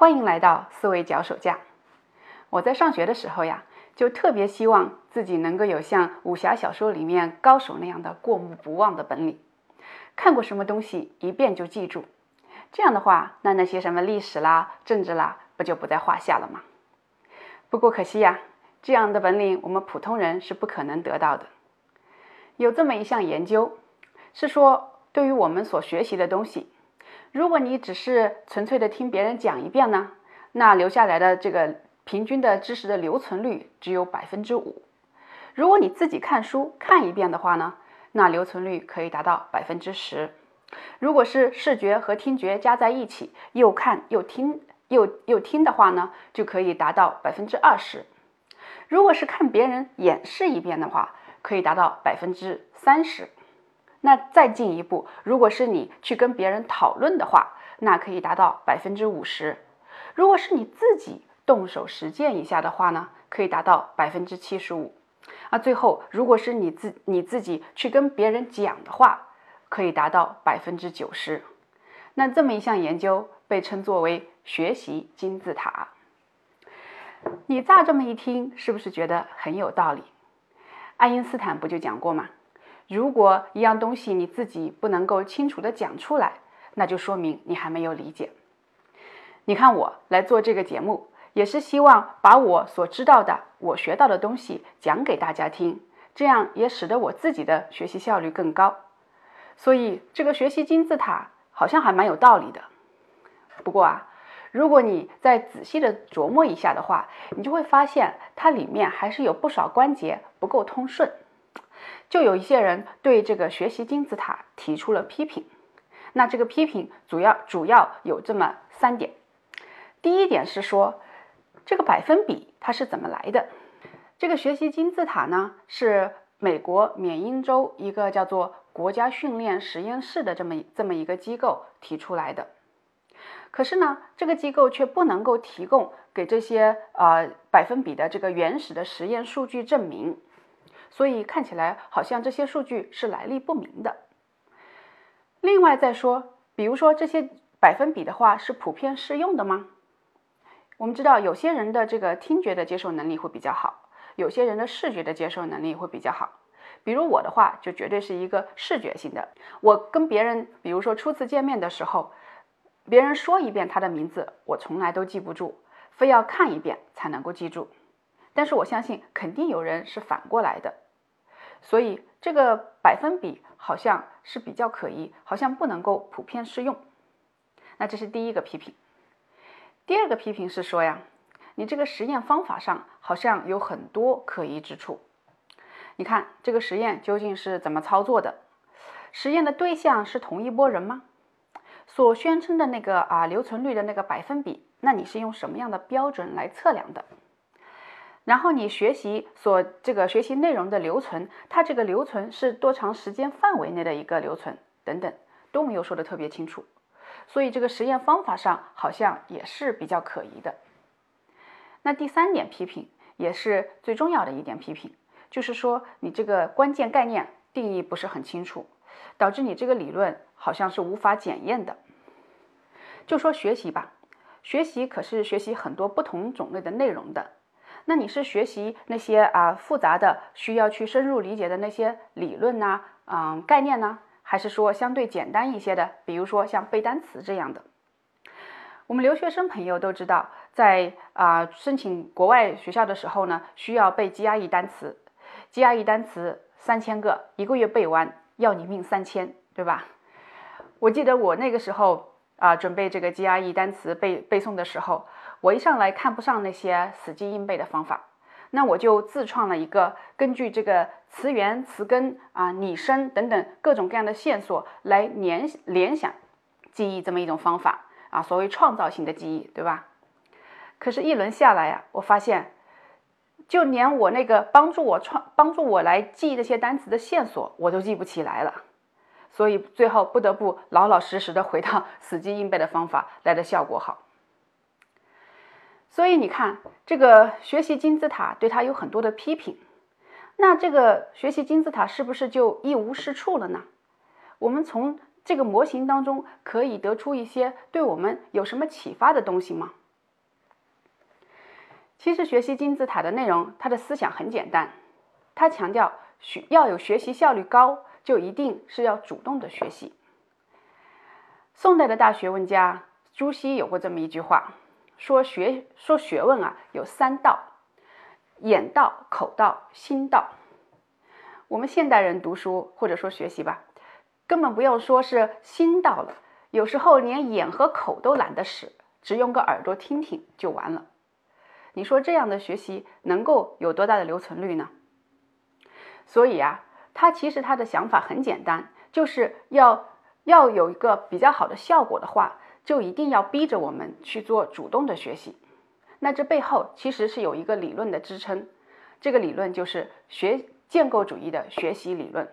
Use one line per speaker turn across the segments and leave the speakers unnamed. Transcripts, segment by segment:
欢迎来到思维脚手架。我在上学的时候呀，就特别希望自己能够有像武侠小说里面高手那样的过目不忘的本领，看过什么东西一遍就记住。这样的话，那那些什么历史啦、政治啦，不就不在话下了吗？不过可惜呀，这样的本领我们普通人是不可能得到的。有这么一项研究，是说对于我们所学习的东西。如果你只是纯粹的听别人讲一遍呢，那留下来的这个平均的知识的留存率只有百分之五。如果你自己看书看一遍的话呢，那留存率可以达到百分之十。如果是视觉和听觉加在一起，又看又听又又听的话呢，就可以达到百分之二十。如果是看别人演示一遍的话，可以达到百分之三十。那再进一步，如果是你去跟别人讨论的话，那可以达到百分之五十；如果是你自己动手实践一下的话呢，可以达到百分之七十五。啊，最后如果是你自你自己去跟别人讲的话，可以达到百分之九十。那这么一项研究被称作为学习金字塔。你乍这么一听，是不是觉得很有道理？爱因斯坦不就讲过吗？如果一样东西你自己不能够清楚的讲出来，那就说明你还没有理解。你看我来做这个节目，也是希望把我所知道的、我学到的东西讲给大家听，这样也使得我自己的学习效率更高。所以这个学习金字塔好像还蛮有道理的。不过啊，如果你再仔细的琢磨一下的话，你就会发现它里面还是有不少关节不够通顺。就有一些人对这个学习金字塔提出了批评，那这个批评主要主要有这么三点。第一点是说，这个百分比它是怎么来的？这个学习金字塔呢，是美国缅因州一个叫做国家训练实验室的这么这么一个机构提出来的。可是呢，这个机构却不能够提供给这些呃百分比的这个原始的实验数据证明。所以看起来好像这些数据是来历不明的。另外再说，比如说这些百分比的话是普遍适用的吗？我们知道有些人的这个听觉的接受能力会比较好，有些人的视觉的接受能力会比较好。比如我的话，就绝对是一个视觉性的。我跟别人，比如说初次见面的时候，别人说一遍他的名字，我从来都记不住，非要看一遍才能够记住。但是我相信，肯定有人是反过来的，所以这个百分比好像是比较可疑，好像不能够普遍适用。那这是第一个批评。第二个批评是说呀，你这个实验方法上好像有很多可疑之处。你看这个实验究竟是怎么操作的？实验的对象是同一波人吗？所宣称的那个啊留存率的那个百分比，那你是用什么样的标准来测量的？然后你学习所这个学习内容的留存，它这个留存是多长时间范围内的一个留存等等都没有说的特别清楚，所以这个实验方法上好像也是比较可疑的。那第三点批评也是最重要的一点批评，就是说你这个关键概念定义不是很清楚，导致你这个理论好像是无法检验的。就说学习吧，学习可是学习很多不同种类的内容的。那你是学习那些啊复杂的需要去深入理解的那些理论呢？嗯，概念呢？还是说相对简单一些的，比如说像背单词这样的？我们留学生朋友都知道，在啊申请国外学校的时候呢，需要背 GRE 单词，GRE 单词三千个，一个月背完要你命三千，对吧？我记得我那个时候啊准备这个 GRE 单词背背诵的时候。我一上来看不上那些死记硬背的方法，那我就自创了一个根据这个词源、词根啊、拟声等等各种各样的线索来联联想记忆这么一种方法啊，所谓创造性的记忆，对吧？可是，一轮下来呀，我发现，就连我那个帮助我创、帮助我来记这些单词的线索，我都记不起来了，所以最后不得不老老实实的回到 死记硬背的方法来的效果好。所以你看，这个学习金字塔对它有很多的批评，那这个学习金字塔是不是就一无是处了呢？我们从这个模型当中可以得出一些对我们有什么启发的东西吗？其实学习金字塔的内容，它的思想很简单，它强调学要有学习效率高，就一定是要主动的学习。宋代的大学问家朱熹有过这么一句话，说学说学问啊有三道：眼道、口道、心道。我们现代人读书或者说学习吧，根本不用说是心到了，有时候连眼和口都懒得使，只用个耳朵听听就完了。你说这样的学习能够有多大的留存率呢？所以啊，他其实他的想法很简单，就是要要有一个比较好的效果的话，就一定要逼着我们去做主动的学习。那这背后其实是有一个理论的支撑，这个理论就是学建构主义的学习理论。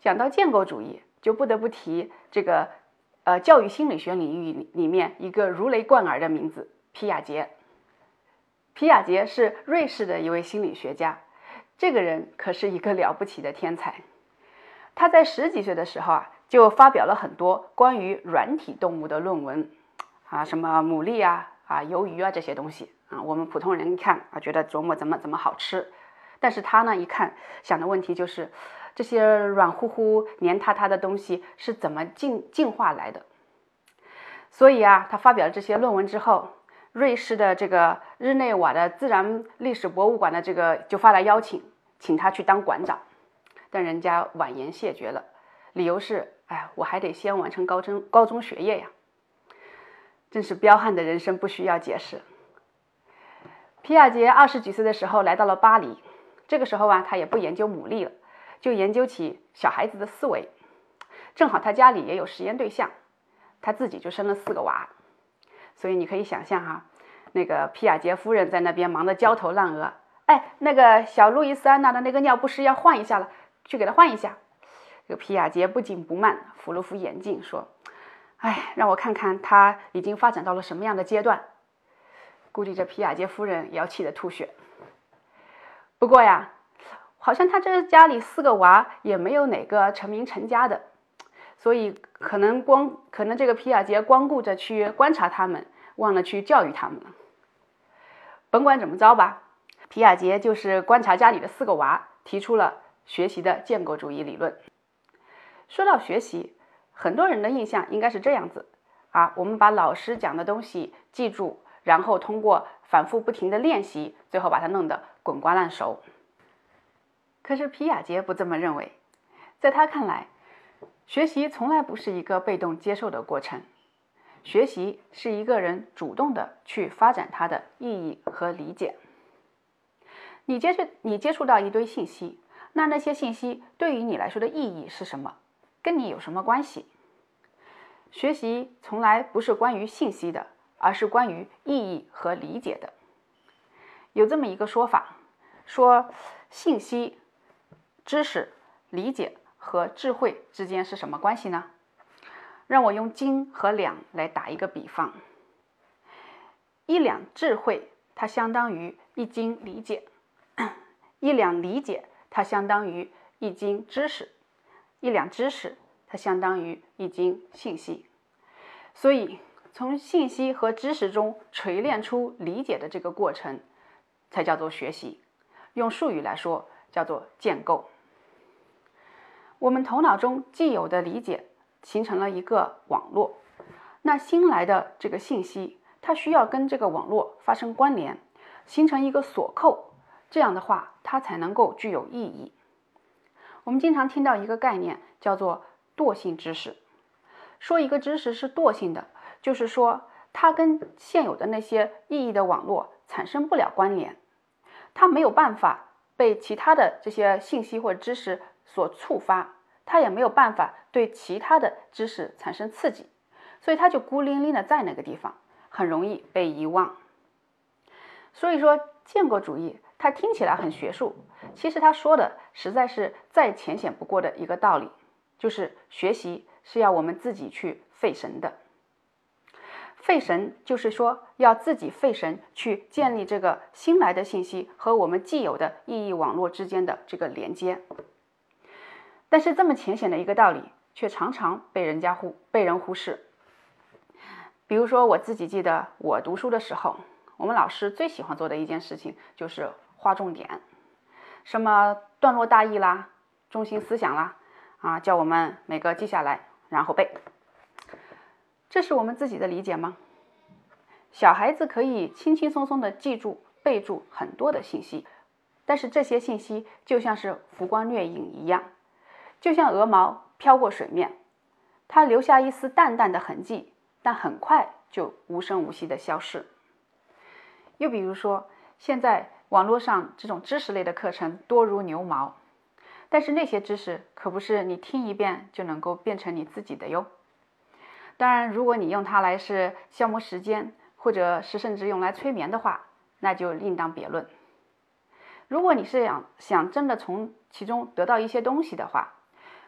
讲到建构主义，就不得不提这个呃教育心理学领域里面一个如雷贯耳的名字。皮亚杰，皮亚杰是瑞士的一位心理学家，这个人可是一个了不起的天才。他在十几岁的时候啊，就发表了很多关于软体动物的论文，啊，什么牡蛎啊、啊鱿鱼啊这些东西啊，我们普通人一看啊，觉得琢磨怎么怎么好吃，但是他呢一看想的问题就是，这些软乎乎、黏塌塌的东西是怎么进进化来的？所以啊，他发表了这些论文之后。瑞士的这个日内瓦的自然历史博物馆的这个就发来邀请，请他去当馆长，但人家婉言谢绝了，理由是：哎，我还得先完成高中高中学业呀。真是彪悍的人生，不需要解释。皮亚杰二十几岁的时候来到了巴黎，这个时候啊，他也不研究牡蛎了，就研究起小孩子的思维。正好他家里也有实验对象，他自己就生了四个娃。所以你可以想象哈，那个皮亚杰夫人在那边忙得焦头烂额。哎，那个小路易斯安娜的那个尿不湿要换一下了，去给她换一下。这个皮亚杰不紧不慢，扶了扶眼镜，说：“哎，让我看看他已经发展到了什么样的阶段。”估计这皮亚杰夫人也要气得吐血。不过呀，好像他这家里四个娃也没有哪个成名成家的。所以可能光可能这个皮亚杰光顾着去观察他们，忘了去教育他们了。甭管怎么着吧，皮亚杰就是观察家里的四个娃，提出了学习的建构主义理论。说到学习，很多人的印象应该是这样子啊，我们把老师讲的东西记住，然后通过反复不停的练习，最后把它弄得滚瓜烂熟。可是皮亚杰不这么认为，在他看来。学习从来不是一个被动接受的过程，学习是一个人主动的去发展它的意义和理解。你接触你接触到一堆信息，那那些信息对于你来说的意义是什么？跟你有什么关系？学习从来不是关于信息的，而是关于意义和理解的。有这么一个说法，说信息、知识、理解。和智慧之间是什么关系呢？让我用斤和两来打一个比方。一两智慧，它相当于一斤理解；一两理解，它相当于一斤知识；一两知识，它相当于一斤信息。所以，从信息和知识中锤炼出理解的这个过程，才叫做学习。用术语来说，叫做建构。我们头脑中既有的理解形成了一个网络，那新来的这个信息，它需要跟这个网络发生关联，形成一个锁扣，这样的话，它才能够具有意义。我们经常听到一个概念叫做惰性知识，说一个知识是惰性的，就是说它跟现有的那些意义的网络产生不了关联，它没有办法被其他的这些信息或者知识。所触发，它也没有办法对其他的知识产生刺激，所以它就孤零零的在那个地方，很容易被遗忘。所以说，建构主义它听起来很学术，其实他说的实在是再浅显不过的一个道理，就是学习是要我们自己去费神的。费神就是说要自己费神去建立这个新来的信息和我们既有的意义网络之间的这个连接。但是这么浅显的一个道理，却常常被人家忽被人忽视。比如说，我自己记得我读书的时候，我们老师最喜欢做的一件事情就是划重点，什么段落大意啦、中心思想啦，啊，叫我们每个记下来，然后背。这是我们自己的理解吗？小孩子可以轻轻松松的记住、背住很多的信息，但是这些信息就像是浮光掠影一样，就像鹅毛飘过水面，它留下一丝淡淡的痕迹，但很快就无声无息的消失。又比如说，现在网络上这种知识类的课程多如牛毛，但是那些知识可不是你听一遍就能够变成你自己的哟。当然，如果你用它来是消磨时间，或者是甚至用来催眠的话，那就另当别论。如果你是想想真的从其中得到一些东西的话，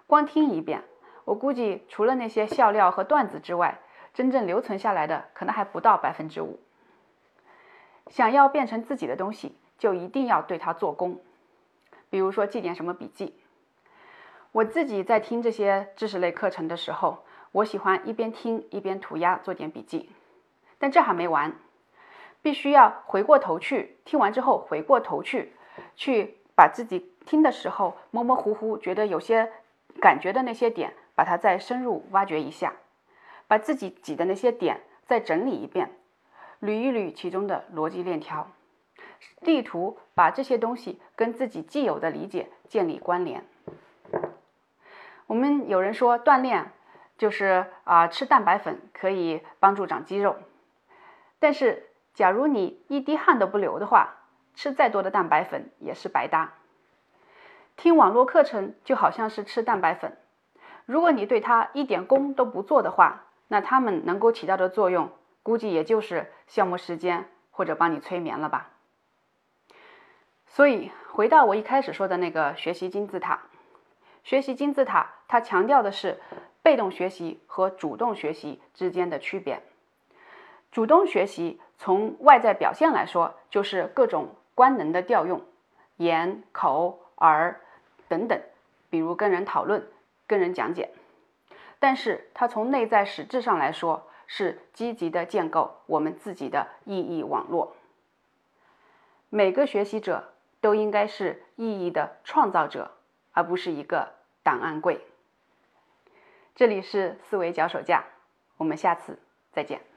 光听一遍，我估计除了那些笑料和段子之外，真正留存下来的可能还不到百分之五。想要变成自己的东西，就一定要对它做功。比如说记点什么笔记。我自己在听这些知识类课程的时候，我喜欢一边听一边涂鸦做点笔记。但这还没完，必须要回过头去听完之后，回过头去去把自己听的时候模模糊糊觉得有些感觉的那些点，把它再深入挖掘一下，把自己挤的那些点再整理一遍。捋一捋其中的逻辑链条，力图把这些东西跟自己既有的理解建立关联。我们有人说锻炼就是啊吃蛋白粉可以帮助长肌肉，但是假如你一滴汗都不流的话，吃再多的蛋白粉也是白搭。听网络课程就好像是吃蛋白粉，如果你对它一点功都不做的话，那它们能够起到的作用。估计也就是消磨时间或者帮你催眠了吧。所以回到我一开始说的那个学习金字塔，学习金字塔它强调的是被动学习和主动学习之间的区别。主动学习从外在表现来说，就是各种官能的调用，眼、口、耳等等，比如跟人讨论、跟人讲解。但是它从内在实质上来说，是积极的建构我们自己的意义网络。每个学习者都应该是意义的创造者，而不是一个档案柜。这里是思维脚手架，我们下次再见。